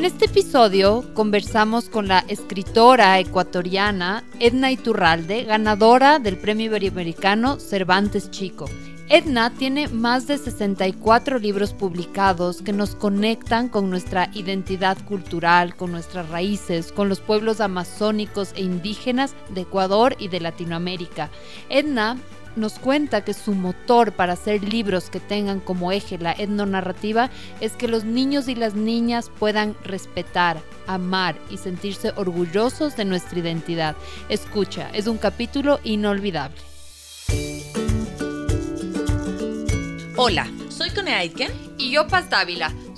En este episodio conversamos con la escritora ecuatoriana Edna Iturralde, ganadora del Premio Iberoamericano Cervantes Chico. Edna tiene más de 64 libros publicados que nos conectan con nuestra identidad cultural, con nuestras raíces, con los pueblos amazónicos e indígenas de Ecuador y de Latinoamérica. Edna nos cuenta que su motor para hacer libros que tengan como eje la etnonarrativa es que los niños y las niñas puedan respetar, amar y sentirse orgullosos de nuestra identidad. Escucha, es un capítulo inolvidable. Hola, soy Cone Aitken y yo Paz Dávila.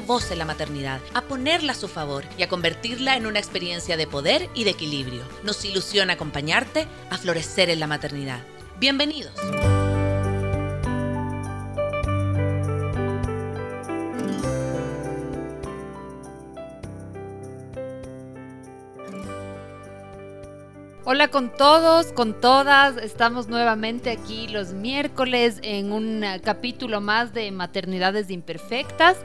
voz en la maternidad, a ponerla a su favor y a convertirla en una experiencia de poder y de equilibrio. Nos ilusiona acompañarte a florecer en la maternidad. Bienvenidos. Hola con todos, con todas. Estamos nuevamente aquí los miércoles en un capítulo más de Maternidades Imperfectas.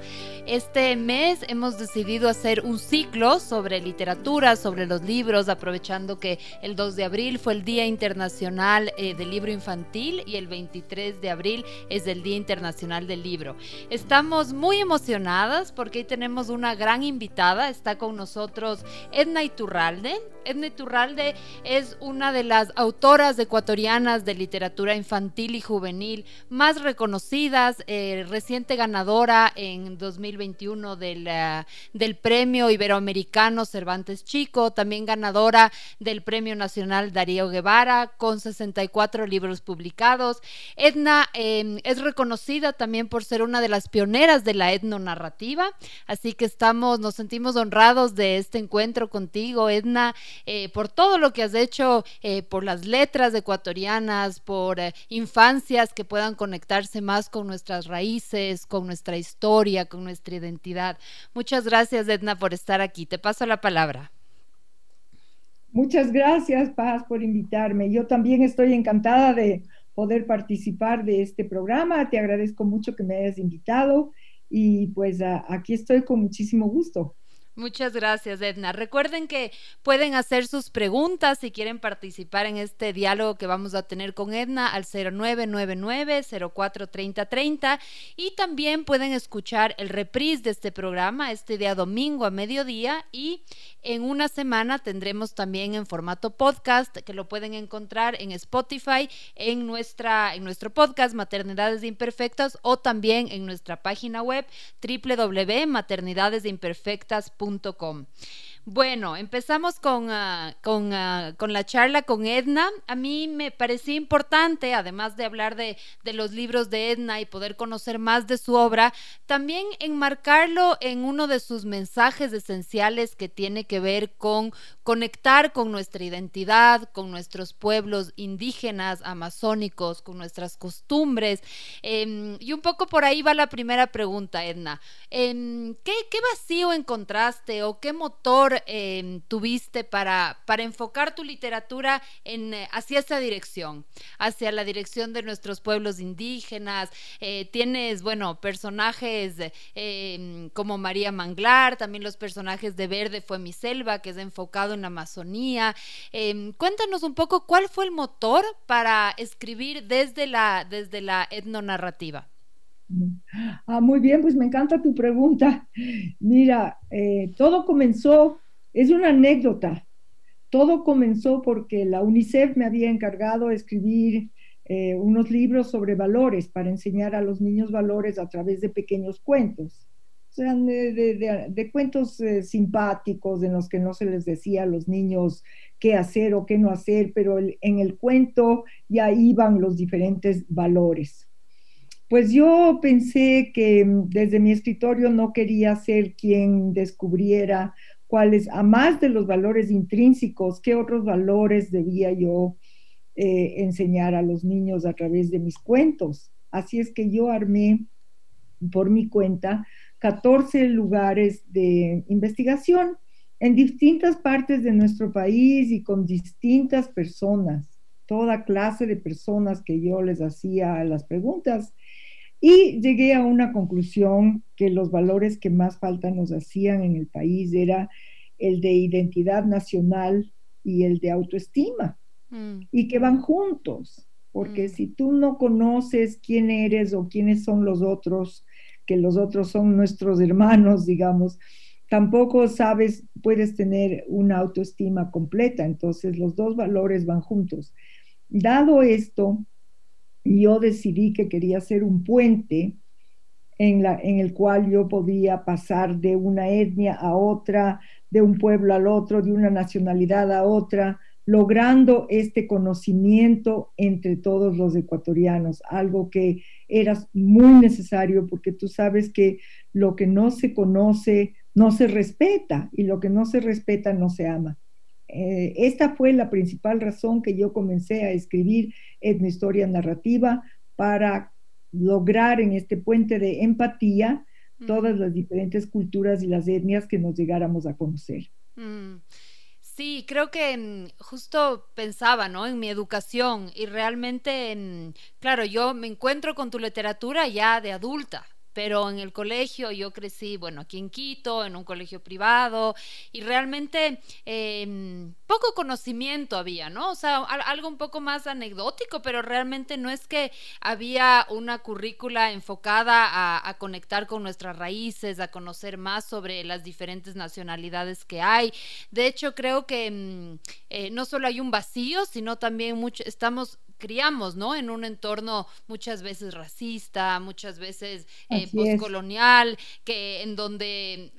Este mes hemos decidido hacer un ciclo sobre literatura, sobre los libros, aprovechando que el 2 de abril fue el Día Internacional eh, del Libro Infantil y el 23 de abril es el Día Internacional del Libro. Estamos muy emocionadas porque hoy tenemos una gran invitada. Está con nosotros Edna Iturralde. Edna Iturralde es una de las autoras ecuatorianas de literatura infantil y juvenil más reconocidas, eh, reciente ganadora en 2021 del, uh, del Premio Iberoamericano Cervantes Chico, también ganadora del Premio Nacional Darío Guevara, con 64 libros publicados. Edna eh, es reconocida también por ser una de las pioneras de la etnonarrativa, así que estamos, nos sentimos honrados de este encuentro contigo, Edna, eh, por todo lo que has hecho eh, por las letras ecuatorianas, por eh, infancias que puedan conectarse más con nuestras raíces, con nuestra historia, con nuestra identidad. Muchas gracias, Edna, por estar aquí. Te paso la palabra. Muchas gracias, Paz, por invitarme. Yo también estoy encantada de poder participar de este programa. Te agradezco mucho que me hayas invitado y pues aquí estoy con muchísimo gusto. Muchas gracias, Edna. Recuerden que pueden hacer sus preguntas si quieren participar en este diálogo que vamos a tener con Edna al 0999-043030 y también pueden escuchar el reprise de este programa este día domingo a mediodía y en una semana tendremos también en formato podcast que lo pueden encontrar en Spotify, en, nuestra, en nuestro podcast Maternidades Imperfectas o también en nuestra página web www.maternidadesimperfectas.com www.radiomaría.com bueno, empezamos con, uh, con, uh, con, la charla con Edna. A mí me parecía importante, además de hablar de, de, los libros de Edna y poder conocer más de su obra, también enmarcarlo en uno de sus mensajes esenciales que tiene que ver con conectar con nuestra identidad, con nuestros pueblos indígenas, amazónicos, con nuestras costumbres. Eh, y un poco por ahí va la primera pregunta, Edna. Eh, ¿qué, ¿Qué vacío encontraste o qué motor eh, tuviste para, para enfocar tu literatura en, eh, hacia esa dirección, hacia la dirección de nuestros pueblos indígenas. Eh, tienes, bueno, personajes em, como María Manglar, también los personajes de Verde fue mi selva, que es enfocado en la Amazonía. Em, cuéntanos un poco cuál fue el motor para escribir desde la, desde la etnonarrativa. Ah, muy bien, pues me encanta tu pregunta. Mira, eh, todo comenzó, es una anécdota, todo comenzó porque la UNICEF me había encargado de escribir eh, unos libros sobre valores para enseñar a los niños valores a través de pequeños cuentos. O sea, de, cuentos eh, simpáticos en los que no se les decía a los niños qué hacer o qué no hacer, pero en el cuento ya iban los diferentes valores. Pues yo pensé que mm, desde mi escritorio no quería ser quien descubriera cuáles, a más de los valores intrínsecos, qué otros valores debía yo eh, enseñar a los niños a través de mis cuentos. Así es que yo armé por mi cuenta 14 lugares de investigación en distintas partes de nuestro país y con distintas personas, toda clase de personas que yo les hacía las preguntas. Y llegué a una conclusión que los valores que más falta nos hacían en el país era el de identidad nacional y el de autoestima, mm. y que van juntos, porque mm. si tú no conoces quién eres o quiénes son los otros, que los otros son nuestros hermanos, digamos, tampoco sabes, puedes tener una autoestima completa, entonces los dos valores van juntos. Dado esto, yo decidí que quería ser un puente en, en el cual yo podía pasar de una etnia a otra, de un pueblo al otro, de una nacionalidad a otra, logrando este conocimiento entre todos los ecuatorianos, algo que era muy necesario porque tú sabes que lo que no se conoce no se respeta y lo que no se respeta no se ama. Eh, esta fue la principal razón que yo comencé a escribir etnohistoria narrativa para lograr en este puente de empatía todas las diferentes culturas y las etnias que nos llegáramos a conocer. Mm. Sí, creo que mm, justo pensaba, ¿no? En mi educación y realmente, claro, yo me encuentro con tu literatura ya de adulta, pero en el colegio yo crecí, bueno, aquí en Quito, en un colegio privado, y realmente em, poco conocimiento había, ¿no? O sea, algo un poco más anecdótico, pero realmente no es que había una currícula enfocada a, conectar con nuestras raíces, a conocer más sobre las diferentes nacionalidades que hay. De hecho, creo que em, eh, no solo hay un vacío, sino también mucho, estamos criamos, ¿no? En un entorno muchas veces racista, muchas veces eh, postcolonial, que en donde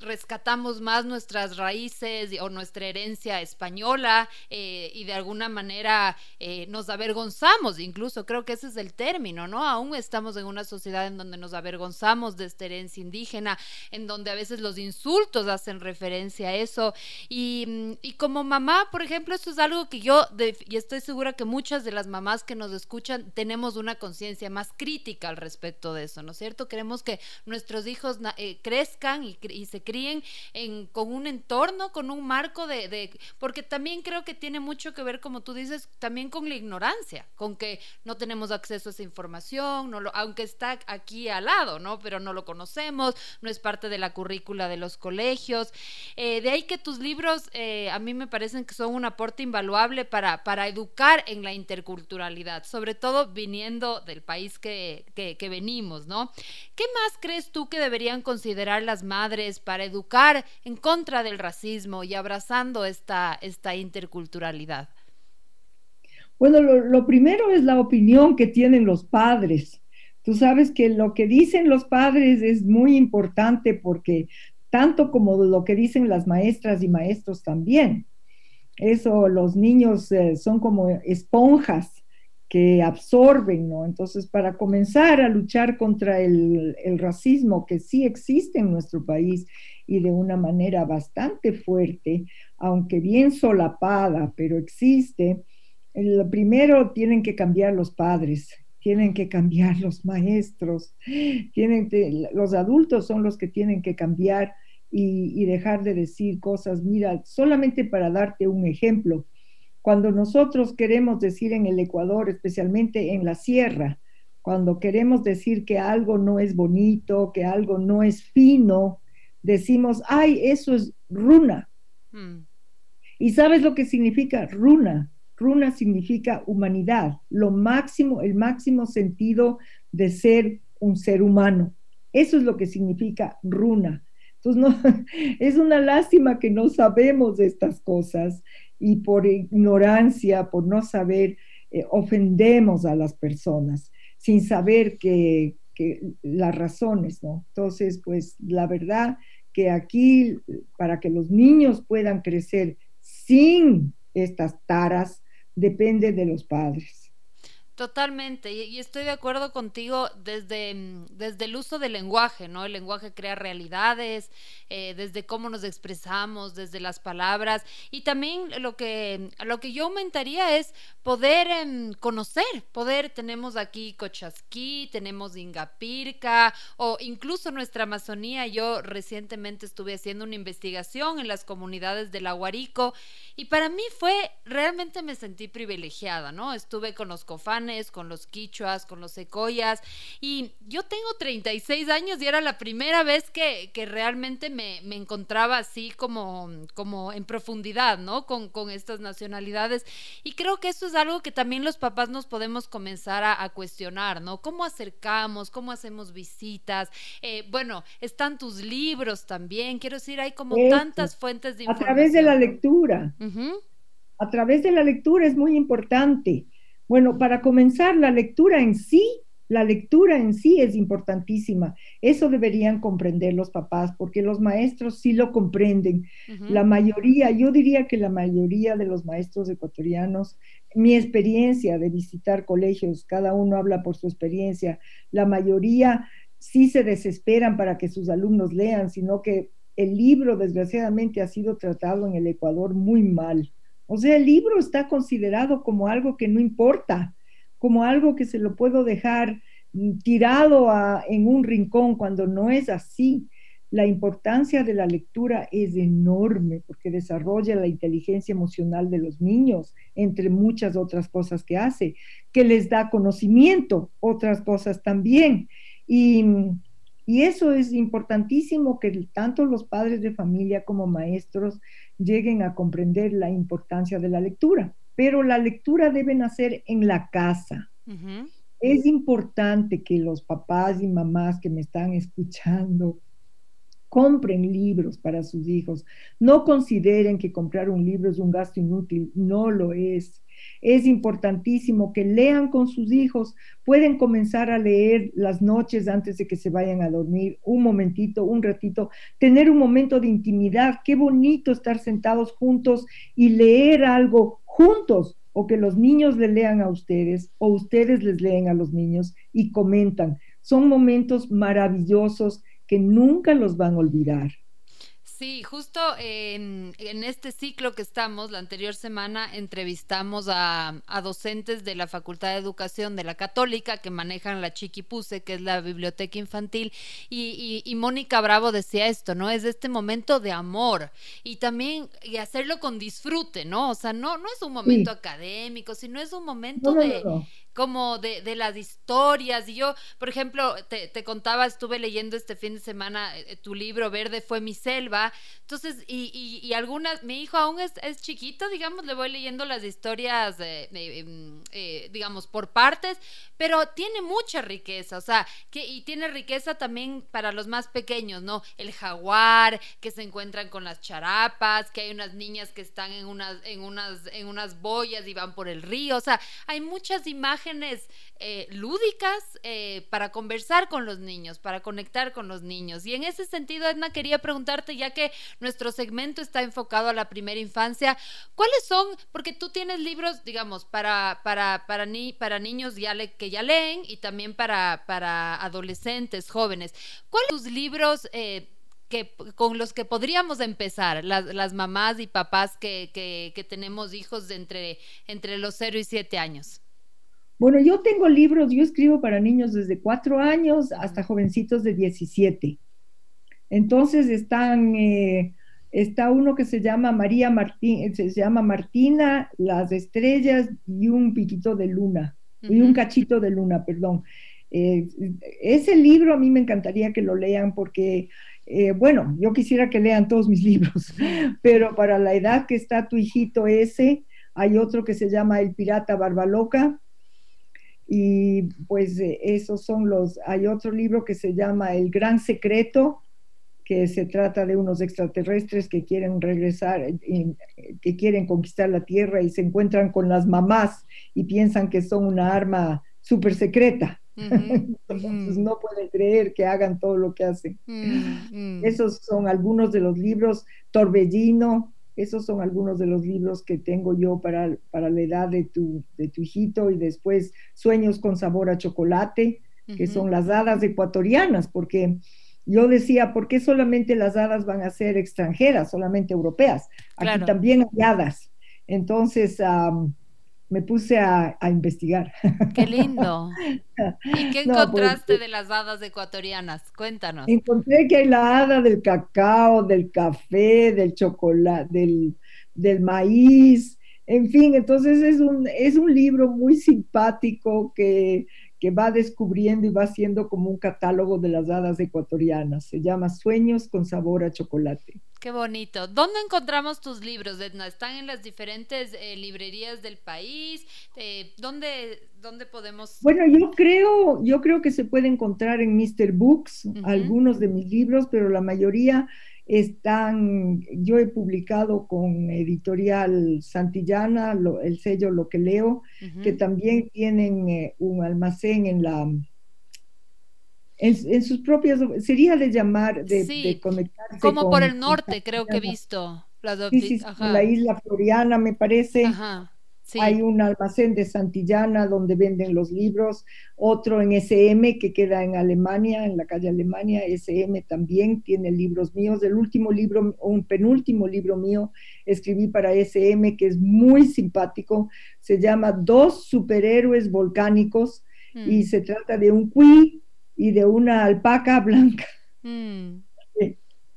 rescatamos más nuestras raíces o nuestra herencia española eh, y de alguna manera eh, nos avergonzamos, incluso creo que ese es el término, ¿no? Aún estamos en una sociedad en donde nos avergonzamos de esta herencia indígena, en donde a veces los insultos hacen referencia a eso. Y, y como mamá, por ejemplo, esto es algo que yo, y estoy segura que muchas de las mamás que nos escuchan tenemos una conciencia más crítica al respecto de eso, ¿no es cierto? Queremos que nuestros hijos eh, crezcan y, se críen en, con un entorno, con un marco de, Porque también creo que tiene mucho que ver, como tú dices, también con la ignorancia, con que no tenemos acceso a esa información, aunque está aquí al lado, ¿no? Pero no lo conocemos, no es parte de la currícula de los colegios. Eh, de ahí que tus libros eh, a mí me parecen que son un aporte invaluable para, para educar en la interculturalidad sobre todo viniendo del país que, que, venimos, ¿no? ¿Qué más crees tú que deberían considerar las madres para educar en contra del racismo y abrazando esta, esta interculturalidad? Bueno, lo, primero es la opinión que tienen los padres. Tú sabes que lo que dicen los padres es muy importante porque tanto como lo que dicen las maestras y maestros también eso, los niños eh, son como esponjas que absorben, ¿no? Entonces, para comenzar a luchar contra el, racismo que sí existe en nuestro país y de una manera bastante fuerte, aunque bien solapada, pero existe, lo primero tienen que cambiar los padres, tienen que cambiar los maestros, tienen los adultos son los que tienen que cambiar y, dejar de decir cosas. Mira, solamente para darte un ejemplo, cuando nosotros queremos decir en el Ecuador, especialmente en la sierra, cuando queremos decir que algo no es bonito, que algo no es fino, decimos, ay, eso es runa. Hmm. ¿Y sabes lo que significa runa? Runa significa humanidad, lo máximo, el máximo sentido de ser un ser humano. Eso es lo que significa runa. Entonces, no, es una lástima que no sabemos estas cosas y por ignorancia, por no saber, eh, ofendemos a las personas sin saber que, las razones, ¿no? Entonces, pues la verdad que aquí, para que los niños puedan crecer sin estas taras, depende de los padres. Totalmente, y, estoy de acuerdo contigo desde, mm, desde el uso del lenguaje, ¿no? El lenguaje crea realidades, eh, desde cómo nos expresamos, desde las palabras, y también lo que, lo que yo aumentaría es poder em, conocer, poder, tenemos aquí Cochasquí, tenemos Ingapirca, o incluso nuestra Amazonía, yo recientemente estuve haciendo una investigación en las comunidades del Aguarico, y para mí fue, realmente me sentí privilegiada, ¿no? Estuve con los cofanes, con los quichuas, con los secoyas. Y yo tengo 36 años y era la primera vez que, que realmente me, me, encontraba así como, como en profundidad, ¿no? Con, con, estas nacionalidades. Y creo que eso es algo que también los papás nos podemos comenzar a, cuestionar, ¿no? ¿Cómo acercamos? ¿Cómo hacemos visitas? Eh, bueno, están tus libros también. Quiero decir, hay como tantas fuentes de información. A través de la lectura. A través de la lectura es muy importante. Bueno, para comenzar, la lectura en sí, la lectura en sí es importantísima. Eso deberían comprender los papás, porque los maestros sí lo comprenden. La mayoría, yo diría que la mayoría de los maestros ecuatorianos, mi experiencia de visitar colegios, cada uno habla por su experiencia, la mayoría sí se desesperan para que sus alumnos lean, sino que el libro desgraciadamente ha sido tratado en el Ecuador muy mal. O sea, el libro está considerado como algo que no importa, como algo que se lo puedo dejar mm, tirado en un rincón cuando no es así. La importancia de la lectura es enorme porque desarrolla la inteligencia emocional de los niños, entre muchas otras cosas que hace, que les da conocimiento, otras cosas también. Y, y eso es importantísimo que tanto los padres de familia como maestros lleguen a comprender la importancia de la lectura. Pero la lectura debe nacer en la casa. Es importante que los papás y mamás que me están escuchando compren libros para sus hijos. No consideren que comprar un libro es un gasto inútil, no lo es. Es importantísimo que lean con sus hijos. Pueden comenzar a leer las noches antes de que se vayan a dormir, un momentito, un ratito, tener un momento de intimidad. Qué bonito estar sentados juntos y leer algo juntos o que los niños le lean a ustedes o ustedes les leen a los niños y comentan. Son momentos maravillosos que nunca los van a olvidar. Sí, justo en, este ciclo que estamos, la anterior semana entrevistamos a, docentes de la Facultad de Educación de la Católica que manejan la Chiquipuse, que es la biblioteca infantil, y, y, Mónica Bravo decía esto, ¿no? Es este momento de amor y también y hacerlo con disfrute, ¿no? O sea, no, no es un momento académico, sino es un momento de como de, de, las historias. Y yo, por ejemplo, te, te, contaba, estuve leyendo este fin de semana eh, tu libro Verde fue mi selva. Entonces, y, y, algunas, mi hijo aún es, es, chiquito, digamos, le voy leyendo las historias, em, eh, digamos, por partes, pero tiene mucha riqueza, o sea, que, y tiene riqueza también para los más pequeños, ¿no? El jaguar, que se encuentran con las charapas, que hay unas niñas que están en unas, en unas, en unas boyas y van por el río, o sea, hay muchas imágenes eh, lúdicas eh, para conversar con los niños, para conectar con los niños. Y en ese sentido, Edna, quería preguntarte, ya que nuestro segmento está enfocado a la primera infancia, ¿cuáles son, porque tú tienes libros, digamos, para, para, para, ni, para niños ya que ya leen y también para, para adolescentes, jóvenes, ¿cuáles son tus libros? Eh, que, con los que podríamos empezar, las, las mamás y papás que, que, tenemos hijos entre, entre los 0 y 7 años. Bueno, yo tengo libros, yo escribo para niños desde cuatro años hasta jovencitos de 17. Entonces están, eh, está uno que se llama María Martín, se llama Martina, las estrellas y un piquito de luna, y un cachito de luna, perdón. Eh, ese libro a mí me encantaría que lo lean porque, eh, bueno, yo quisiera que lean todos mis libros, pero para la edad que está tu hijito ese, hay otro que se llama El Pirata Barbaloca, y pues eh, esos son los, hay otro libro que se llama El Gran Secreto, que se trata de unos extraterrestres que quieren regresar, eh, que quieren conquistar la Tierra y se encuentran con las mamás y piensan que son una arma súper secreta. Entonces no pueden creer que hagan todo lo que hacen. Mm, mm. Esos son algunos de los libros. Torbellino, Esos son algunos de los libros que tengo yo para, para la edad de tu, de tu hijito y después Sueños con sabor a chocolate, que son las hadas ecuatorianas, porque yo decía, ¿por qué solamente las hadas van a ser extranjeras, solamente europeas? Aquí también hay hadas. Entonces, me puse a, investigar. Qué lindo. ¿Y qué pues, encontraste de las hadas ecuatorianas? Cuéntanos. Encontré que hay la hada del cacao, del café, del chocolate, del, del maíz, en fin, entonces es un, es un libro muy simpático que que va descubriendo y va haciendo como un catálogo de las hadas ecuatorianas. Se llama Sueños con sabor a chocolate. Qué bonito. ¿Dónde encontramos tus libros, Edna? ¿Están en las diferentes eh, librerías del país? Eh, ¿dónde, ¿Dónde podemos...? Bueno, yo creo, yo creo que se puede encontrar en Mr. Books algunos de mis libros, pero la mayoría están, yo he publicado con editorial Santillana, el sello Lo que leo, que también tienen eh, un almacén en la... En, sus propias, sería de llamar, de, de conectarse. Como por el norte, creo que he visto. la isla Floriana, me parece. Ajá. Hay un almacén de Santillana donde venden los libros, otro en SM que queda en Alemania, en la calle Alemania. SM también tiene libros míos. El último libro, un penúltimo libro mío, escribí para SM que es muy simpático. Se llama Dos superhéroes volcánicos y mm. se trata de un cuí y de una alpaca blanca. Mm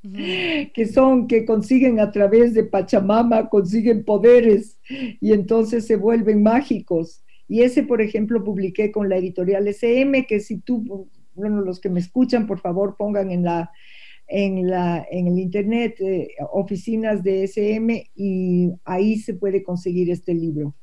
que son, que consiguen a través de Pachamama, consiguen poderes y entonces se vuelven mágicos. Y ese, por ejemplo, publiqué con la editorial SM, que si tú, bueno, los que me escuchan, por favor, pongan en la, en, la, en el internet eh, oficinas de SM y ahí se puede conseguir este libro.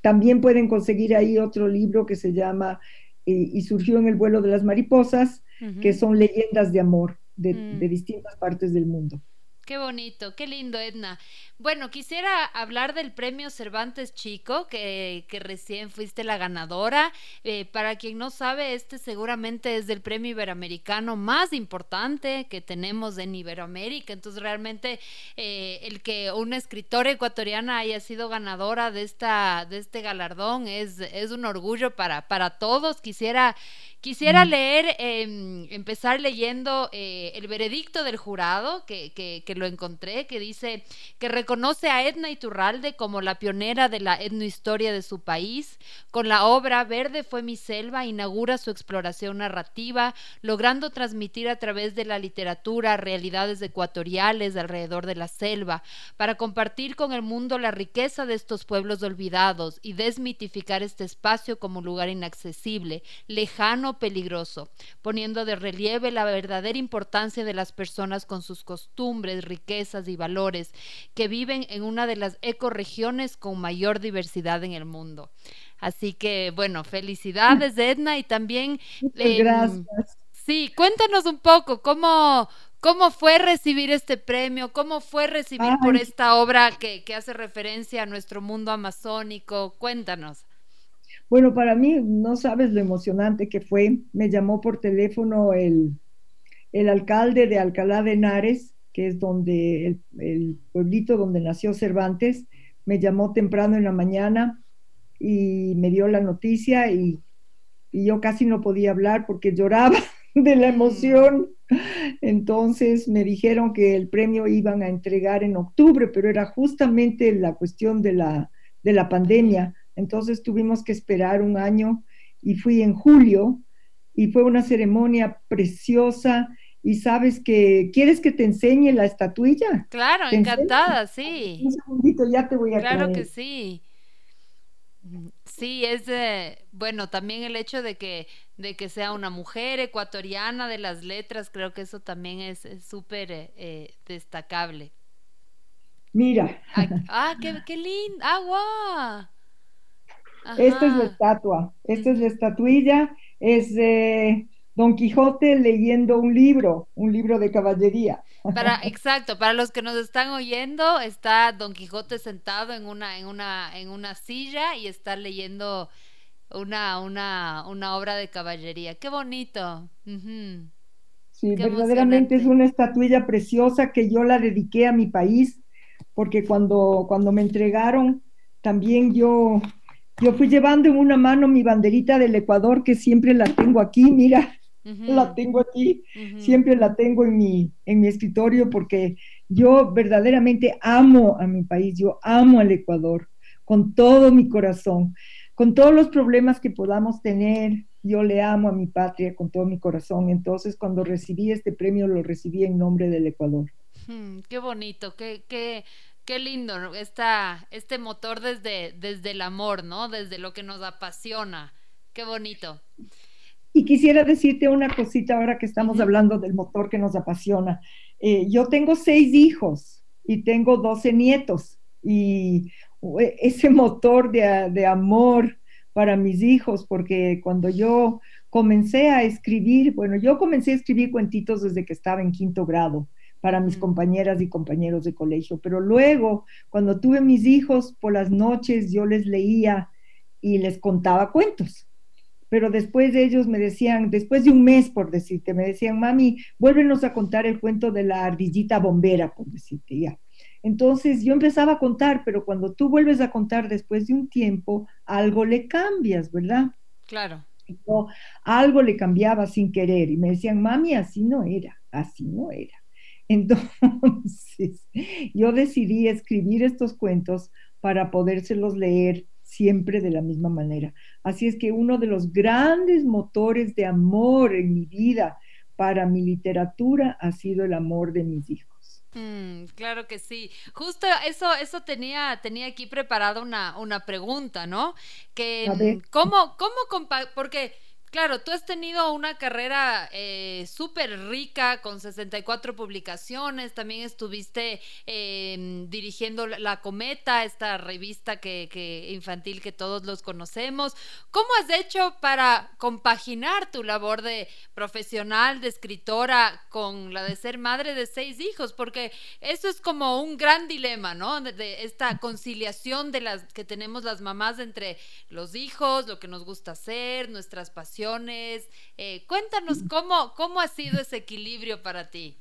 También pueden conseguir ahí otro libro que se llama eh, Y surgió en el vuelo de las mariposas, que son leyendas de amor de, mm. de distintas partes del mundo. Qué bonito, qué lindo, Edna. Bueno, quisiera hablar del premio Cervantes Chico, que, que recién fuiste la ganadora. Eh, para quien no sabe, este seguramente es del premio iberoamericano más importante que tenemos en Iberoamérica. Entonces, realmente, eh, el que una escritora ecuatoriana haya sido ganadora de, esta, de este galardón es, es un orgullo para, para todos. Quisiera Quisiera leer, em, empezar leyendo eh, el veredicto del jurado, que, que, que, lo encontré, que dice que reconoce a Edna Iturralde como la pionera de la etnohistoria de su país. Con la obra Verde fue mi selva, inaugura su exploración narrativa, logrando transmitir a través de la literatura realidades ecuatoriales alrededor de la selva, para compartir con el mundo la riqueza de estos pueblos olvidados y desmitificar este espacio como lugar inaccesible, lejano peligroso, poniendo de relieve la verdadera importancia de las personas con sus costumbres, riquezas y valores, que viven en una de las ecorregiones con mayor diversidad en el mundo. Así que, bueno, felicidades, Edna, y también... Em, gracias. Sí, cuéntanos un poco cómo, ¿Cómo fue recibir este premio? ¿Cómo fue recibir por esta obra que, que, hace referencia a nuestro mundo amazónico? Cuéntanos. Bueno, para mí no sabes lo emocionante que fue. Me llamó por teléfono el, alcalde de Alcalá de Henares, que es donde el, pueblito donde nació Cervantes. Me llamó temprano en la mañana y me dio la noticia y, y yo casi no podía hablar porque lloraba de la emoción. Entonces me dijeron que el premio iban a entregar en octubre, pero era justamente la cuestión de la, de la pandemia. Entonces tuvimos que esperar un año y fui en julio y fue una ceremonia preciosa. Y sabes que, ¿quieres que te enseñe la estatuilla? Claro, encantada, sí. Un segundito, ya te voy a Claro que sí. Sí, es bueno, también el hecho de que, de que sea una mujer ecuatoriana de las letras, creo que eso también es súper eh, destacable. Mira. Ah, qué, qué lindo. Ah, esta es la estatua, esta es la estatuilla, es Don Quijote leyendo un libro, un libro de caballería. Para, exacto, para los que nos están oyendo, está Don Quijote sentado en una, en una, en una silla y está leyendo una, una, una obra de caballería. Qué bonito. Sí, verdaderamente es una estatuilla preciosa que yo la dediqué a mi país porque cuando, cuando me entregaron, también yo, yo fui llevando en una mano mi banderita del Ecuador, que siempre la tengo aquí, mira, la tengo aquí, siempre la tengo en mi, en mi escritorio, porque yo verdaderamente amo a mi país, yo amo al Ecuador con todo mi corazón, con todos los problemas que podamos tener, yo le amo a mi patria con todo mi corazón. Entonces, cuando recibí este premio, lo recibí en nombre del Ecuador. Hmm, qué bonito, qué, qué, qué lindo, esta, este motor desde, desde el amor, ¿no? Desde lo que nos apasiona. Qué bonito. Y quisiera decirte una cosita ahora que estamos hablando del motor que nos apasiona. Eh, yo tengo seis hijos y tengo doce nietos y eh, ese motor de, de amor para mis hijos, porque cuando yo comencé a escribir, bueno, yo comencé a escribir cuentitos desde que estaba en quinto grado para mis compañeras y compañeros de colegio, pero luego, cuando tuve mis hijos por las noches, yo les leía y les contaba cuentos pero después de ellos me decían, después de un mes, por decirte, me decían, mami, vuélvenos a contar el cuento de la ardillita bombera, por decirte, ya. Entonces yo empezaba a contar, pero cuando tú vuelves a contar después de un tiempo, algo le cambias, ¿verdad? Claro. algo le cambiaba sin querer y me decían, mami, así no era, así no era. Entonces, yo decidí escribir estos cuentos para podérselos leer siempre de la misma manera. Así es que uno de los grandes motores de amor en mi vida para mi literatura ha sido el amor de mis hijos. Mm, claro que sí. Justo eso, eso tenía, tenía aquí preparada una, una pregunta, ¿no? Que, ¿cómo, cómo, porque Claro, tú has tenido una carrera eh, súper rica con 64 publicaciones, también estuviste em, dirigiendo La Cometa, esta revista que, infantil que todos los conocemos. ¿Cómo has hecho para compaginar tu labor de profesional, de escritora, con la de ser madre de seis hijos? Porque eso es como un gran dilema, ¿no? De, esta conciliación de las que tenemos las mamás entre los hijos, lo que nos gusta hacer, nuestras pasiones eh, cuéntanos cómo, cómo ha sido ese equilibrio para ti.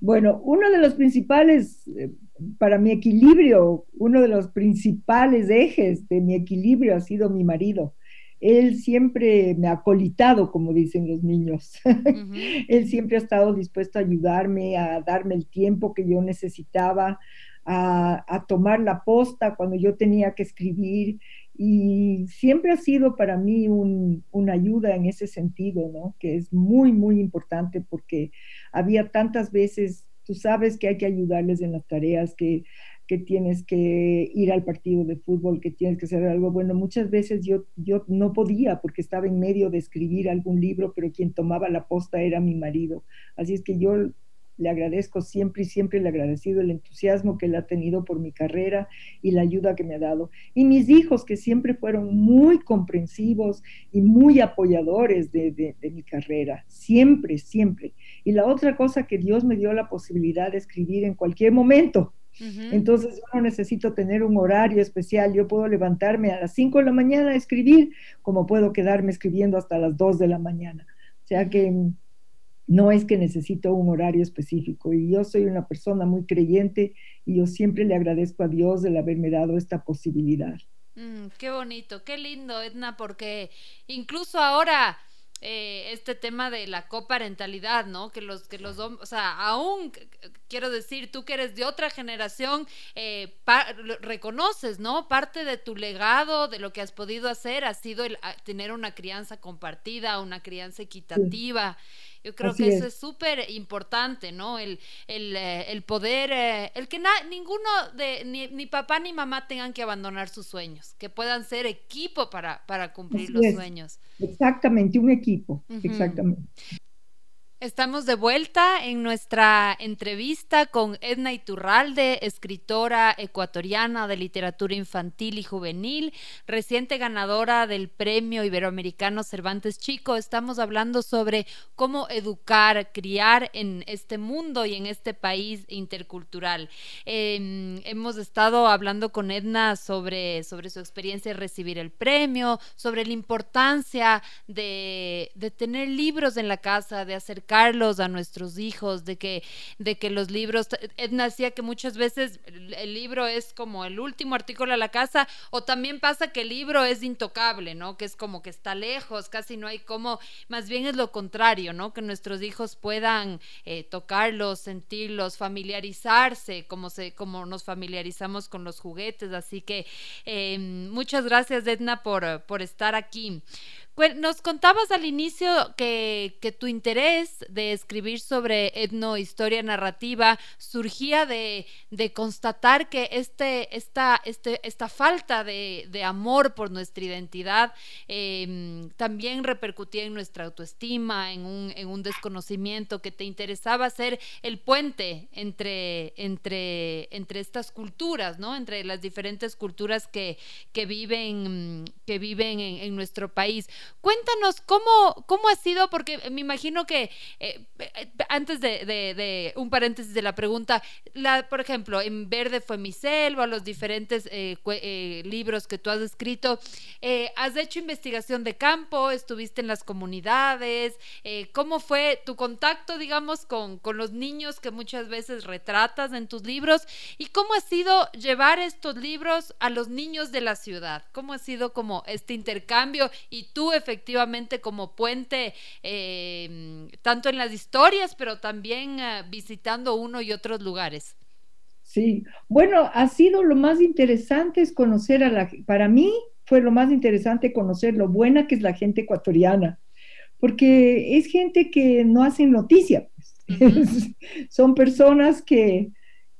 Bueno, uno de los principales, eh, para mi equilibrio, uno de los principales ejes de mi equilibrio ha sido mi marido. Él siempre me ha colitado, como dicen los niños. Él siempre ha estado dispuesto a ayudarme, a darme el tiempo que yo necesitaba, a, a tomar la posta cuando yo tenía que escribir y siempre ha sido para mí una ayuda en ese sentido, ¿no? Que es muy, muy importante porque había tantas veces, tú sabes que hay que ayudarles en las tareas, que, que tienes que ir al partido de fútbol, que tienes que hacer algo. Bueno, muchas veces yo, yo no podía porque estaba en medio de escribir algún libro, pero quien tomaba la posta era mi marido. Así es que yo le agradezco siempre y siempre le agradecido el entusiasmo que él ha tenido por mi carrera y la ayuda que me ha dado. Y mis hijos que siempre fueron muy comprensivos y muy apoyadores de, mi carrera, siempre, siempre. Y la otra cosa que Dios me dio la posibilidad de escribir en cualquier momento. Entonces yo no necesito tener un horario especial, yo puedo levantarme a las 5 de la mañana a escribir, como puedo quedarme escribiendo hasta las 2 de la mañana. O sea que no es que necesito un horario específico y yo soy una persona muy creyente y yo siempre le agradezco a Dios el haberme dado esta posibilidad. Mm, qué bonito, qué lindo, Edna, porque incluso ahora eh, este tema de la coparentalidad, ¿no? Que los, que los o sea, aún quiero decir, tú que eres de otra generación, eh, reconoces, ¿no? Parte de tu legado, de lo que has podido hacer, ha sido el, tener una crianza compartida, una crianza equitativa. Yo creo que eso es súper importante, ¿no? El, el, eh, el poder, eh, el que ninguno de, ni, ni, papá ni mamá tengan que abandonar sus sueños, que puedan ser equipo para, para cumplir los sueños. Exactamente, un equipo, exactamente. Estamos de vuelta en nuestra entrevista con Edna Iturralde, escritora ecuatoriana de literatura infantil y juvenil, reciente ganadora del Premio Iberoamericano Cervantes Chico. Estamos hablando sobre cómo educar, criar en este mundo y en este país intercultural. Em, hemos estado hablando con Edna sobre, sobre su experiencia de recibir el premio, sobre la importancia de, de tener libros en la casa, de acercar a nuestros hijos, de que, de que los libros, Edna decía que muchas veces el libro es como el último artículo a la casa, o también pasa que el libro es intocable, ¿no? Que es como que está lejos, casi no hay como, más bien es lo contrario, ¿no? Que nuestros hijos puedan eh, tocarlos, sentirlos, familiarizarse, como, se, como nos familiarizamos con los juguetes. Así que em, muchas gracias, Edna, por, por estar aquí. Nos contabas al inicio que, tu interés de escribir sobre etnohistoria narrativa surgía de, constatar que este, esta, este, esta falta de, amor por nuestra identidad em, también repercutía en nuestra autoestima, en un, en un, desconocimiento, que te interesaba ser el puente entre, entre, estas culturas, ¿no? entre las diferentes culturas que, que viven, que viven en, en nuestro país. Cuéntanos cómo, cómo ha sido, porque me imagino que eh, eh, antes de, un paréntesis de la pregunta, por ejemplo, en Verde fue mi selva, los diferentes eh, libros que tú has escrito, has hecho investigación de campo, estuviste en las comunidades, ¿cómo fue tu contacto, digamos, con, con los niños que muchas veces retratas en tus libros? ¿Y cómo ha sido llevar estos libros a los niños de la ciudad? ¿Cómo ha sido como este intercambio y tú efectivamente como puente, eh, tanto en las historias, pero también eh, visitando uno y otros lugares. Sí, bueno, ha sido lo más interesante es conocer a la, para mí fue lo más interesante conocer lo buena que es la gente ecuatoriana, porque es gente que no hacen noticia, pues. son personas que,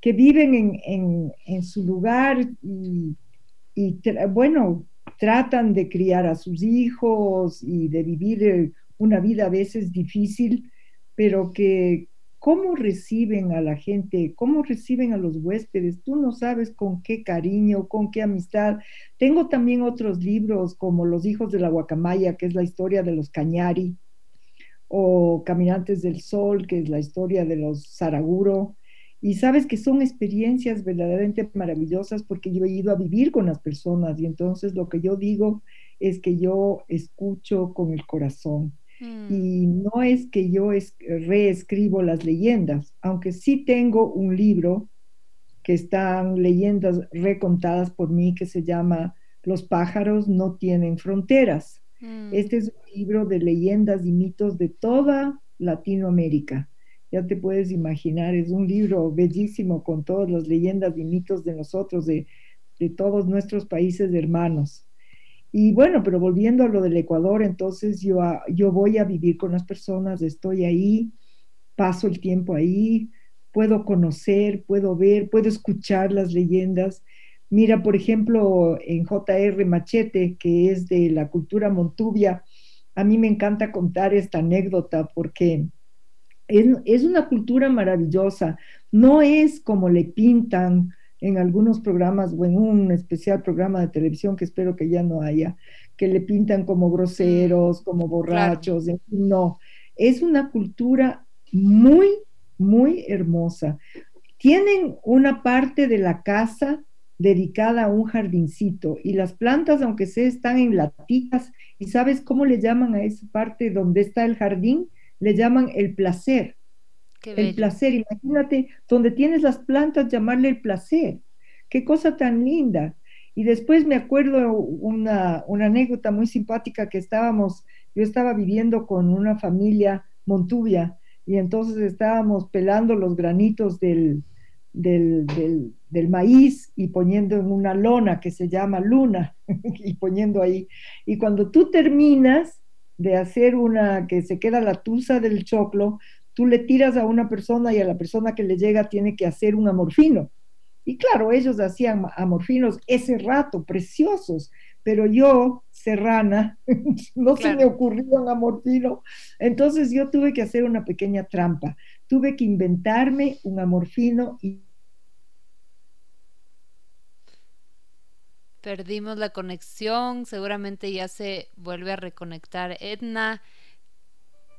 que viven en, en, su lugar y, y bueno, tratan de criar a sus hijos y de vivir eh, una vida a veces difícil, pero que cómo reciben a la gente, cómo reciben a los huéspedes, tú no sabes con qué cariño, con qué amistad. Tengo también otros libros como Los hijos de la guacamaya, que es la historia de los cañari, o Caminantes del Sol, que es la historia de los Saraguro, y sabes que son experiencias verdaderamente maravillosas porque yo he ido a vivir con las personas y entonces lo que yo digo es que yo escucho con el corazón. Mm. Y no es que yo reescribo las leyendas, aunque sí tengo un libro que están leyendas recontadas por mí que se llama Los pájaros no tienen fronteras. Mm. Este es un libro de leyendas y mitos de toda Latinoamérica ya te puedes imaginar, es un libro bellísimo con todas las leyendas y mitos de nosotros, de, todos nuestros países hermanos. Y bueno, pero volviendo a lo del Ecuador, entonces yo, yo voy a vivir con las personas, estoy ahí, paso el tiempo ahí, puedo conocer, puedo ver, puedo escuchar las leyendas. Mira, por ejemplo, en JR Machete, que es de la cultura montubia, a mí me encanta contar esta anécdota porque es, una cultura maravillosa, no es como le pintan en algunos programas o en un especial programa de televisión que espero que ya no haya, que le pintan como groseros, como borrachos, no, es una cultura muy, muy hermosa. Tienen una parte de la casa dedicada a un jardincito y las plantas, aunque se están en latitas, ¿y sabes cómo le llaman a esa parte donde está el jardín? Le llaman el placer. el placer, imagínate, donde tienes las plantas, llamarle el placer. Qué cosa tan linda. Y después me acuerdo una, una anécdota muy simpática que estábamos, yo estaba viviendo con una familia montubia y entonces estábamos pelando los granitos del, del, del, maíz y poniendo en una lona que se llama luna y poniendo ahí. Y cuando tú terminas, de hacer una que se queda la tusa del choclo, tú le tiras a una persona y a la persona que le llega tiene que hacer un amorfino. Y claro, ellos hacían amorfinos ese rato, preciosos, pero yo, serrana, no se me ocurrió un amorfino. Entonces yo tuve que hacer una pequeña trampa. Tuve que inventarme un amorfino y Perdimos la conexión, seguramente ya se vuelve a reconectar Edna,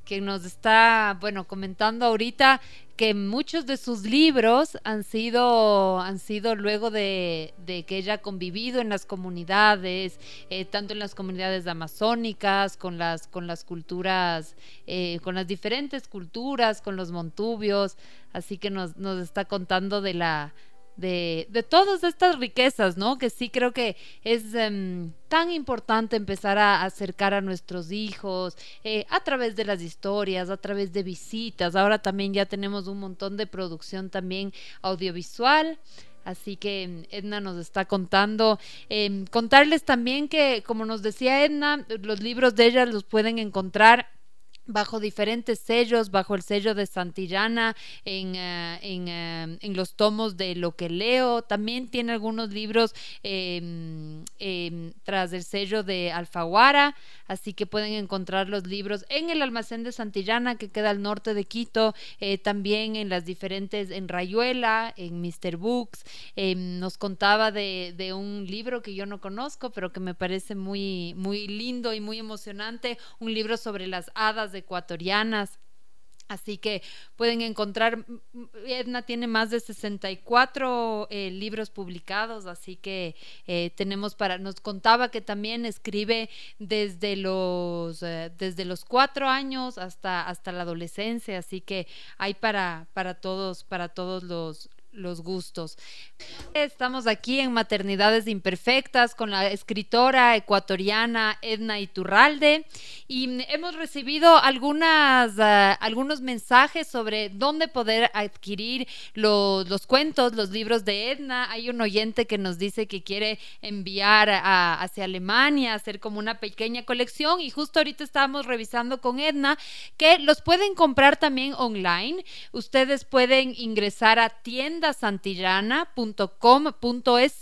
que nos está, bueno, comentando ahorita que muchos de sus libros han sido, han sido luego de, que ella ha convivido en las comunidades, eh, tanto en las comunidades amazónicas, con las, con las culturas, eh, con las diferentes culturas, con los montubios, así que nos, nos está contando de la de, de, todas estas riquezas, ¿no? Que sí creo que es em, tan importante empezar a acercar a nuestros hijos eh, a través de las historias, a través de visitas. Ahora también ya tenemos un montón de producción también audiovisual. Así que em, Edna nos está contando. Em, contarles también que, como nos decía Edna, los libros de ella los pueden encontrar bajo diferentes sellos, bajo el sello de Santillana, en, eh, eh, en, los tomos de lo que leo. También tiene algunos libros em, em, tras el sello de Alfaguara, así que pueden encontrar los libros en el almacén de Santillana, que queda al norte de Quito, eh, también en las diferentes, en Rayuela, en Mr. Books. Em, nos contaba de, de, un libro que yo no conozco, pero que me parece muy, muy lindo y muy emocionante, un libro sobre las hadas de ecuatorianas. Así que pueden encontrar, Edna tiene más de 64 eh, libros publicados, así que eh, tenemos para, nos contaba que también escribe desde los, eh, desde los cuatro años hasta, hasta la adolescencia, así que hay para, para todos, para todos los, los gustos. Estamos aquí en Maternidades Imperfectas con la escritora ecuatoriana Edna Iturralde y hemos recibido algunas, ah, algunos mensajes sobre dónde poder adquirir los, los, cuentos, los libros de Edna. Hay un oyente que nos dice que quiere enviar hacia Alemania, hacer como una pequeña colección y justo ahorita estábamos revisando con Edna que los pueden comprar también online. Ustedes pueden ingresar a tiendas santillana.com.es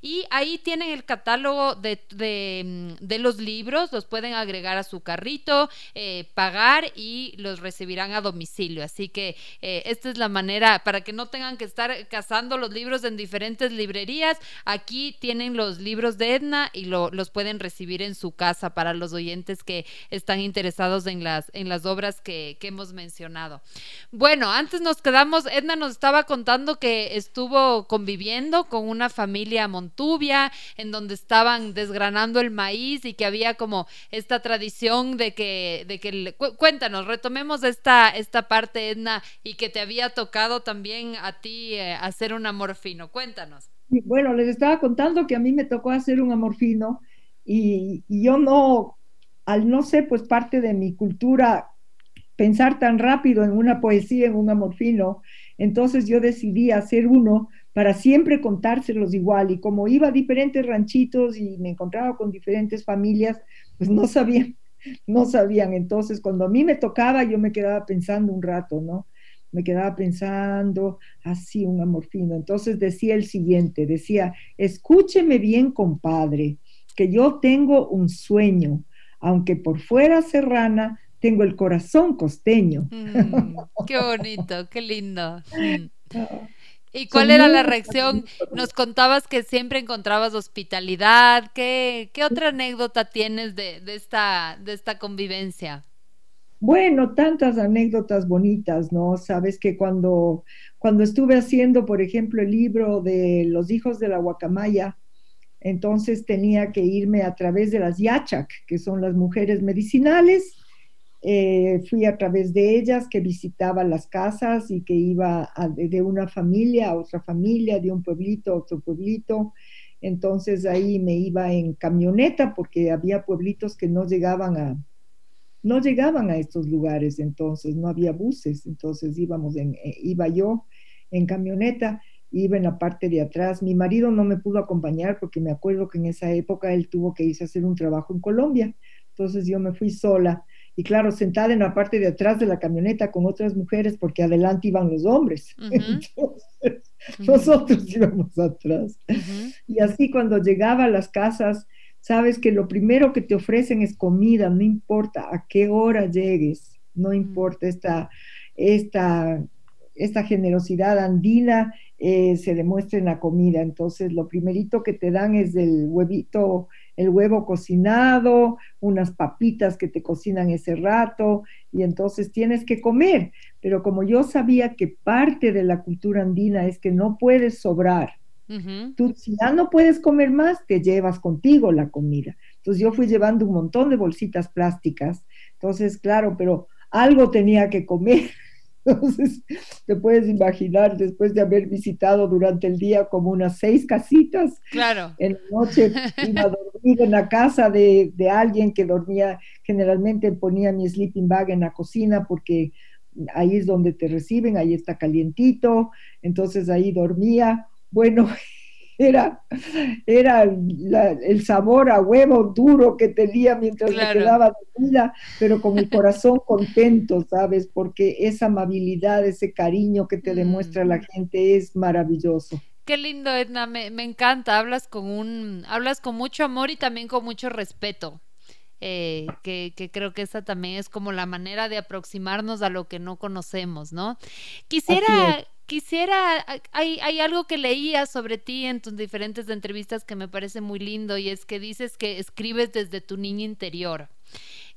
y ahí tienen el catálogo de, de, los libros, los pueden agregar a su carrito, eh, pagar y los recibirán a domicilio. Así que eh, esta es la manera para que no tengan que estar cazando los libros en diferentes librerías. Aquí tienen los libros de Edna y los pueden recibir en su casa para los oyentes que están interesados en las, en las obras que, que hemos mencionado. Bueno, antes nos quedamos, Edna nos estaba contando que estuvo conviviendo con una familia montubia en donde estaban desgranando el maíz y que había como esta tradición de que, de que cuéntanos, retomemos esta, esta parte, Edna, y que te había tocado también a ti eh, hacer un amorfino. Cuéntanos. Bueno, les estaba contando que a mí me tocó hacer un amorfino y, y yo no, al no ser pues parte de mi cultura pensar tan rápido en una poesía, en un amorfino, entonces yo decidí hacer uno para siempre contárselos igual. Y como iba a diferentes ranchitos y me encontraba con diferentes familias, pues no sabían, no sabían. Entonces cuando a mí me tocaba, yo me quedaba pensando un rato, ¿no? Me quedaba pensando así un amorfino. Entonces decía el siguiente, decía, escúcheme bien, compadre, que yo tengo un sueño, aunque por fuera serrana, tengo el corazón costeño. Mm, qué bonito, qué lindo. Mm. ¿Y cuál era la reacción? Nos contabas que siempre encontrabas hospitalidad. ¿Qué, qué otra anécdota tienes de, de, esta, de esta convivencia? Bueno, tantas anécdotas bonitas, ¿no? Sabes que cuando, cuando estuve haciendo, por ejemplo, el libro de los hijos de la guacamaya, entonces tenía que irme a través de las yachac, que son las mujeres medicinales, eh, fui a través de ellas que visitaba las casas y que iba de una familia a otra familia, de un pueblito a otro pueblito. Entonces ahí me iba en camioneta porque había pueblitos que no llegaban a, no llegaban a estos lugares, entonces no había buses, entonces íbamos en, eh, iba yo en camioneta, iba en la parte de atrás. Mi marido no me pudo acompañar porque me acuerdo que en esa época él tuvo que irse a hacer un trabajo en Colombia, entonces yo me fui sola y claro, sentada en la parte de atrás de la camioneta con otras mujeres porque adelante iban los hombres. Entonces, nosotros íbamos atrás. Y así cuando llegaba a las casas, sabes que lo primero que te ofrecen es comida, no importa a qué hora llegues, no importa esta, esta, esta generosidad andina eh, se demuestra en la comida. Entonces, lo primerito que te dan es el huevito el huevo cocinado, unas papitas que te cocinan ese rato, y entonces tienes que comer. Pero como yo sabía que parte de la cultura andina es que no puedes sobrar, tú si ya no puedes comer más, te llevas contigo la comida. Entonces yo fui llevando un montón de bolsitas plásticas, entonces claro, pero algo tenía que comer. Entonces, te puedes imaginar, después de haber visitado durante el día como unas seis casitas, claro. en la noche iba a dormir en la casa de, de alguien que dormía, generalmente ponía mi sleeping bag en la cocina porque ahí es donde te reciben, ahí está calientito, entonces ahí dormía. Bueno, era, era el sabor a huevo duro que tenía mientras me quedaba dormida, pero con el corazón contento, ¿sabes? Porque esa amabilidad, ese cariño que te demuestra la mm. gente es maravilloso. Qué lindo, Edna, me, encanta. Hablas con un, hablas con mucho amor y también con mucho respeto. Eh, que, que, creo que esa también es como la manera de aproximarnos a lo que no conocemos, ¿no? Quisiera, quisiera, hay, hay, algo que leía sobre ti en tus diferentes entrevistas que me parece muy lindo y es que dices que escribes desde tu niño interior.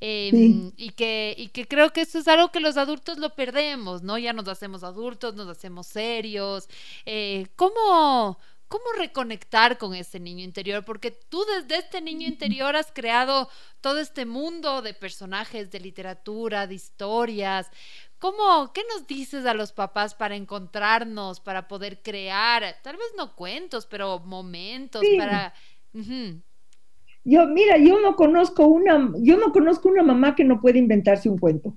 Em, y, que, y que creo que eso es algo que los adultos lo perdemos, ¿no? Ya nos hacemos adultos, nos hacemos serios. Eh, ¿Cómo, ¿Cómo reconectar con ese niño interior? Porque tú desde este niño interior has creado todo este mundo de personajes, de literatura, de historias. ¿Cómo, qué nos dices a los papás para encontrarnos, para poder crear, tal vez no cuentos, pero momentos para... Yo, mira, yo no conozco una, yo no conozco una mamá que no puede inventarse un cuento.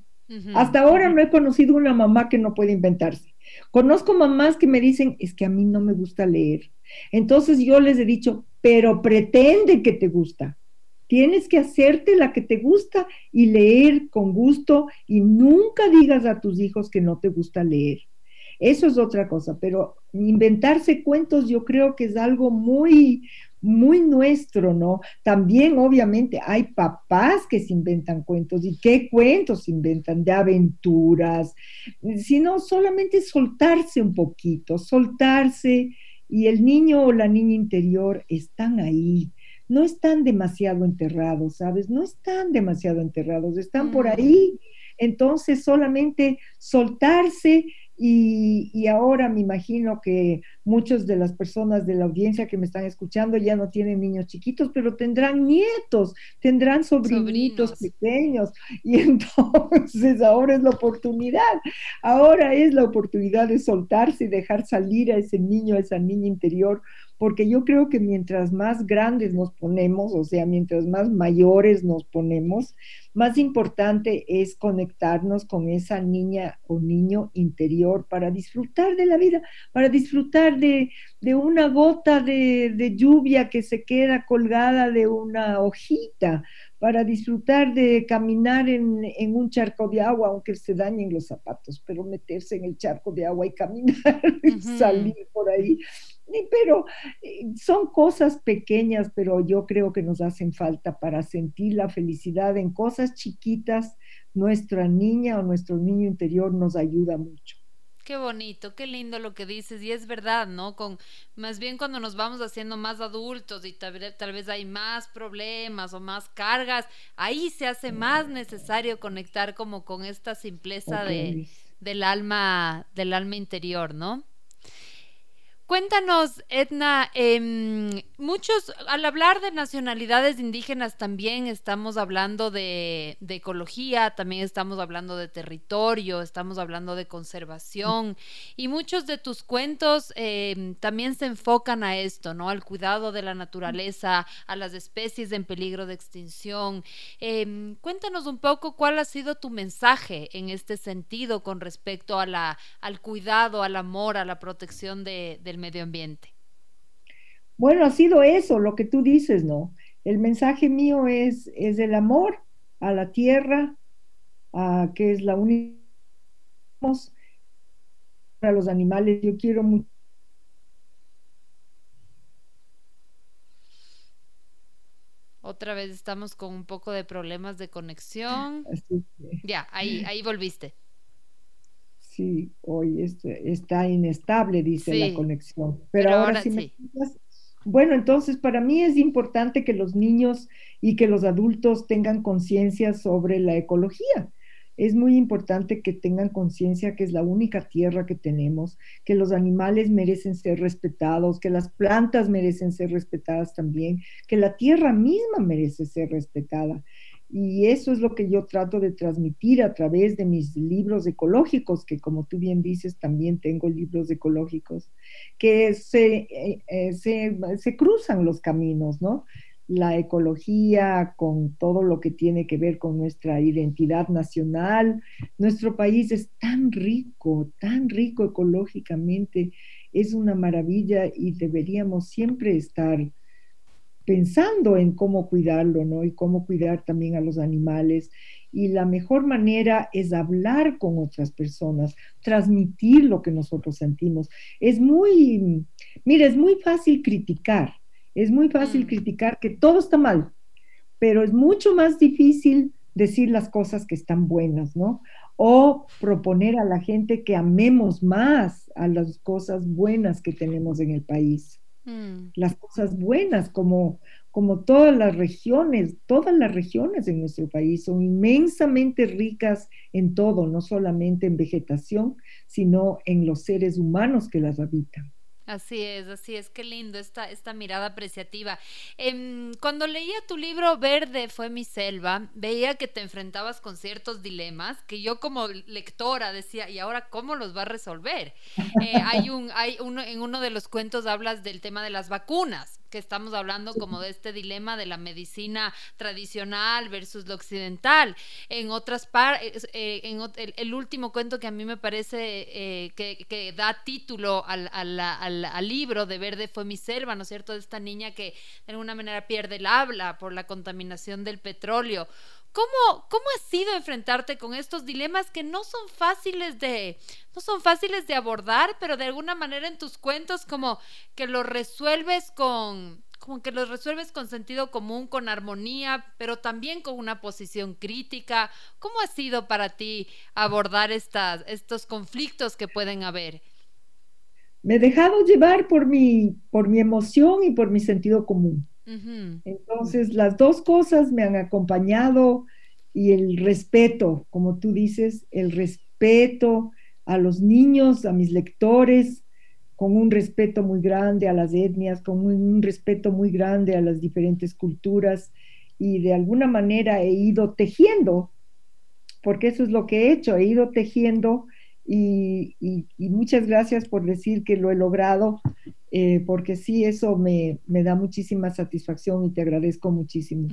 Hasta ahora no he conocido una mamá que no puede inventarse. Conozco mamás que me dicen, es que a mí no me gusta leer. Entonces yo les he dicho, pero pretende que te gusta. Tienes que hacerte la que te gusta y leer con gusto y nunca digas a tus hijos que no te gusta leer. Eso es otra cosa, pero inventarse cuentos yo creo que es algo muy, muy nuestro, ¿no? También obviamente hay papás que se inventan cuentos y qué cuentos se inventan de aventuras, sino solamente soltarse un poquito, soltarse y el niño o la niña interior están ahí no están demasiado enterrados, ¿sabes? No están demasiado enterrados, están por ahí. Entonces, solamente soltarse y, ahora me imagino que muchas de las personas de la audiencia que me están escuchando ya no tienen niños chiquitos, pero tendrán nietos, tendrán sobrinitos pequeños. Y entonces ahora es la oportunidad, ahora es la oportunidad de soltarse y dejar salir a ese niño, a esa niña interior porque yo creo que mientras más grandes nos ponemos, o sea, mientras más mayores nos ponemos, más importante es conectarnos con esa niña o niño interior para disfrutar de la vida, para disfrutar de, una gota de, lluvia que se queda colgada de una hojita, para disfrutar de caminar en, un charco de agua, aunque se dañen los zapatos, pero meterse en el charco de agua y caminar, y salir por ahí pero eh, son cosas pequeñas, pero yo creo que nos hacen falta para sentir la felicidad en cosas chiquitas. Nuestra niña o nuestro niño interior nos ayuda mucho. Qué bonito, qué lindo lo que dices y es verdad, ¿no? Con más bien cuando nos vamos haciendo más adultos y tal, vez hay más problemas o más cargas, ahí se hace más necesario conectar como con esta simpleza de, del alma del alma interior, ¿no? Cuéntanos, Edna, em, muchos, al hablar de nacionalidades indígenas también estamos hablando de, ecología, también estamos hablando de territorio, estamos hablando de conservación y muchos de tus cuentos em, también se enfocan a esto, ¿no? Al cuidado de la naturaleza, a las especies en peligro de extinción. Em, cuéntanos un poco cuál ha sido tu mensaje en este sentido con respecto a la, al cuidado, al amor, a la protección de, de medio ambiente? Bueno, ha sido eso lo que tú dices, ¿no? El mensaje mío es, es el amor a la tierra, a, que es la única para los animales. Yo quiero mucho. Otra vez estamos con un poco de problemas de conexión. Ya, ahí, ahí volviste. Sí, hoy está inestable, dice la conexión. Pero, ahora, sí, me. Bueno, entonces para mí es importante que los niños y que los adultos tengan conciencia sobre la ecología. Es muy importante que tengan conciencia que es la única tierra que tenemos, que los animales merecen ser respetados, que las plantas merecen ser respetadas también, que la tierra misma merece ser respetada. Y eso es lo que yo trato de transmitir a través de mis libros ecológicos, que como tú bien dices, también tengo libros ecológicos, que se, eh, eh, se, se cruzan los caminos, ¿no? La ecología con todo lo que tiene que ver con nuestra identidad nacional. Nuestro país es tan rico, tan rico ecológicamente, es una maravilla y deberíamos siempre estar pensando en cómo cuidarlo, ¿no? Y cómo cuidar también a los animales. Y la mejor manera es hablar con otras personas, transmitir lo que nosotros sentimos. Es muy, mira, es muy fácil criticar, es muy fácil mm. criticar que todo está mal, pero es mucho más difícil decir las cosas que están buenas, ¿no? O proponer a la gente que amemos más a las cosas buenas que tenemos en el país. Mm. las cosas buenas, como, como todas las regiones, todas las regiones de nuestro país son inmensamente ricas en todo, no solamente en vegetación, sino en los seres humanos que las habitan. Así es, así es, qué lindo esta, esta mirada apreciativa. Em, cuando leía tu libro Verde fue mi selva, veía que te enfrentabas con ciertos dilemas que yo como lectora decía, ¿y ahora cómo los va a resolver? Eh, hay un, hay uno, en uno de los cuentos hablas del tema de las vacunas que estamos hablando como de este dilema de la medicina tradicional versus lo occidental. En otras partes, eh, en el, último cuento que a mí me parece eh, que, da título al, al, libro de Verde fue mi selva, ¿no es cierto? De esta niña que de alguna manera pierde el habla por la contaminación del petróleo. ¿Cómo, ¿Cómo ha sido enfrentarte con estos dilemas que no son fáciles de, no son fáciles de abordar, pero de alguna manera en tus cuentos como que los resuelves con, como que los resuelves con sentido común, con armonía, pero también con una posición crítica. ¿Cómo ha sido para ti abordar estas, estos conflictos que pueden haber? Me he dejado llevar por mi, por mi emoción y por mi sentido común. Entonces, las dos cosas me han acompañado y el respeto, como tú dices, el respeto a los niños, a mis lectores, con un respeto muy grande a las etnias, con un, respeto muy grande a las diferentes culturas y de alguna manera he ido tejiendo, porque eso es lo que he hecho, he ido tejiendo y muchas gracias por decir que lo he logrado eh, porque sí, eso me, me, da muchísima satisfacción y te agradezco muchísimo.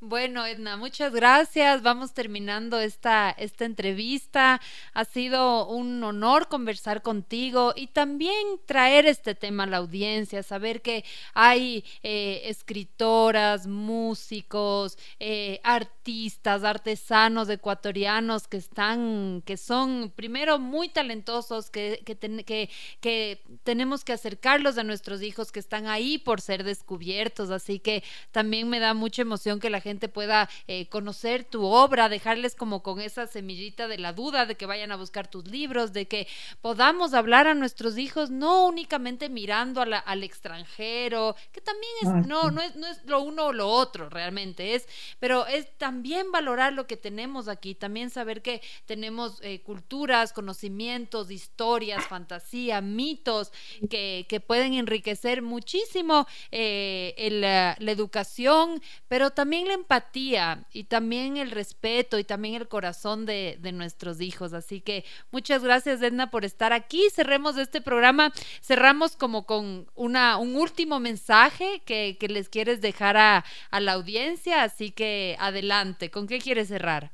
Bueno, Edna, muchas gracias. Vamos terminando esta, esta entrevista. Ha sido un honor conversar contigo y también traer este tema a la audiencia, saber que hay eh, escritoras, músicos, eh, artistas, artesanos ecuatorianos que están, que son primero muy talentosos, que, que, que, que tenemos que acercar de nuestros hijos que están ahí por ser descubiertos. Así que también me da mucha emoción que la gente pueda eh, conocer tu obra, dejarles como con esa semillita de la duda, de que vayan a buscar tus libros, de que podamos hablar a nuestros hijos no únicamente mirando al extranjero, que también es, ah, no, no es, no es lo uno o lo otro realmente, es, pero es también valorar lo que tenemos aquí, también saber que tenemos eh, culturas, conocimientos, historias, fantasía, mitos que, que pueden enriquecer muchísimo eh, la, educación, pero también la empatía y también el respeto y también el corazón de, nuestros hijos. Así que muchas gracias, Edna, por estar aquí. Cerremos este programa, cerramos como con una, un último mensaje que, les quieres dejar a, a la audiencia, así que adelante, ¿con qué quieres cerrar?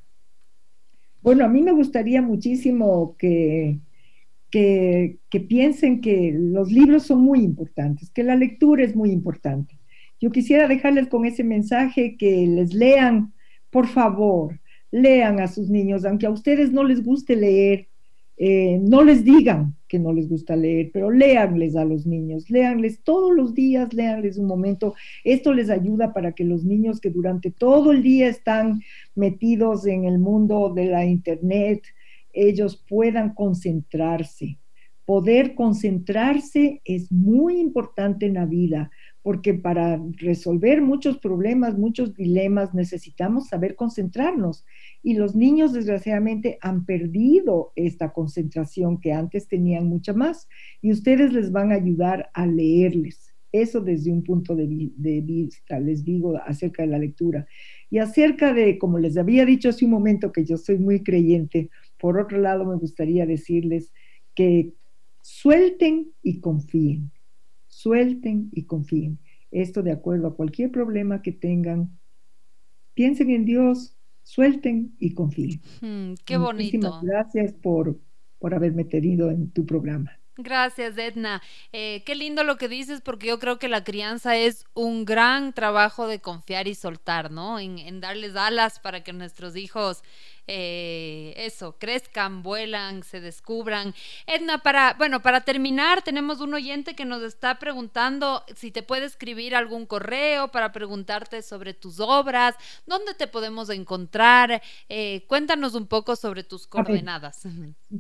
Bueno, a mí me gustaría muchísimo que que, piensen que los libros son muy importantes, que la lectura es muy importante. Yo quisiera dejarles con ese mensaje que les lean, por favor, lean a sus niños, aunque a ustedes no les guste leer, eh, no les digan que no les gusta leer, pero léanles a los niños, léanles todos los días, léanles un momento. Esto les ayuda para que los niños que durante todo el día están metidos en el mundo de la internet, ellos puedan concentrarse. Poder concentrarse es muy importante en la vida. Porque para resolver muchos problemas, muchos dilemas, necesitamos saber concentrarnos. Y los niños, desgraciadamente, han perdido esta concentración que antes tenían mucha más. Y ustedes les van a ayudar a leerles. Eso desde un punto de, vista, les digo, acerca de la lectura. Y acerca de, como les había dicho hace un momento, que yo soy muy creyente, por otro lado me gustaría decirles que suelten y confíen suelten y confíen. Esto de acuerdo a cualquier problema que tengan. Piensen en Dios, suelten y confíen. Mm, qué bonito. Muchísimas gracias por, por haberme tenido en tu programa. Gracias, Edna. Eh, qué lindo lo que dices, porque yo creo que la crianza es un gran trabajo de confiar y soltar, ¿no? En, en darles alas para que nuestros hijos eh, eso, crezcan, vuelan, se descubran. Edna, para, bueno, para terminar, tenemos un oyente que nos está preguntando si te puede escribir algún correo para preguntarte sobre tus obras, dónde te podemos encontrar. Eh, cuéntanos un poco sobre tus coordenadas.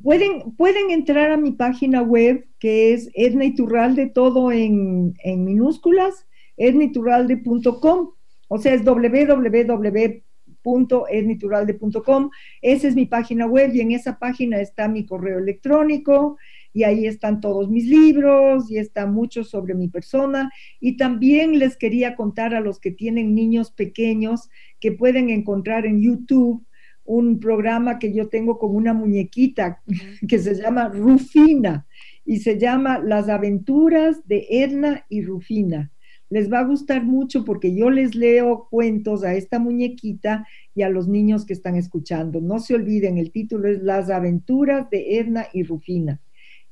Pueden, pueden entrar a mi página web que es Edna Iturralde, todo en, en minúsculas, ednaiturralde.com, o sea, es www www.esnituralde.com. Esa es mi página web y en esa página está mi correo electrónico y ahí están todos mis libros y está mucho sobre mi persona. Y también les quería contar a los que tienen niños pequeños que pueden encontrar en YouTube un programa que yo tengo con una muñequita que se llama Rufina y se llama Las aventuras de Edna y Rufina les va a gustar mucho porque yo les leo cuentos a esta muñequita y a los niños que están escuchando. No se olviden, el título es Las aventuras de Edna y Rufina.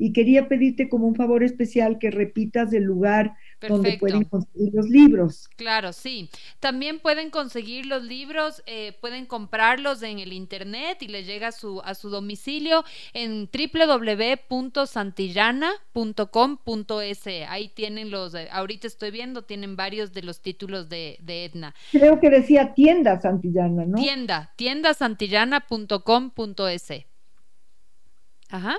Y quería pedirte como un favor especial que repitas el lugar donde pueden conseguir los libros. Claro, sí. También pueden conseguir los libros, eh, pueden comprarlos en el internet y les llega a su, a su domicilio en www.santillana.com.es. Ahí tienen los, eh, ahorita estoy viendo, tienen varios de los títulos de, de Edna. Creo que decía tienda Santillana, ¿no? Tienda, tiendasantillana.com.es. Ajá.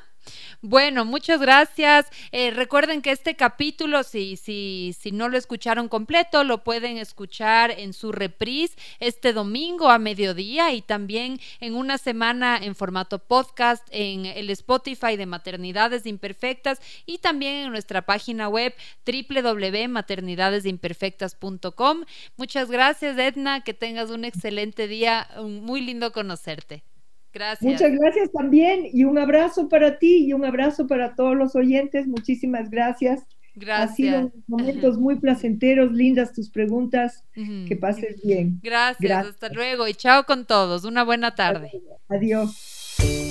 Bueno, muchas gracias. Eh, recuerden que este capítulo, si, si, si no lo escucharon completo, lo pueden escuchar en su reprise este domingo a mediodía y también en una semana en formato podcast en el Spotify de Maternidades Imperfectas y también en nuestra página web www.maternidadesimperfectas.com. Muchas gracias, Edna. Que tengas un excelente día. Muy lindo conocerte. Gracias. Muchas gracias también y un abrazo para ti y un abrazo para todos los oyentes. Muchísimas gracias. Gracias. Ha sido momentos muy placenteros, lindas tus preguntas. Que pases bien. Gracias, Hasta luego y chao con todos. Una buena tarde. Adiós.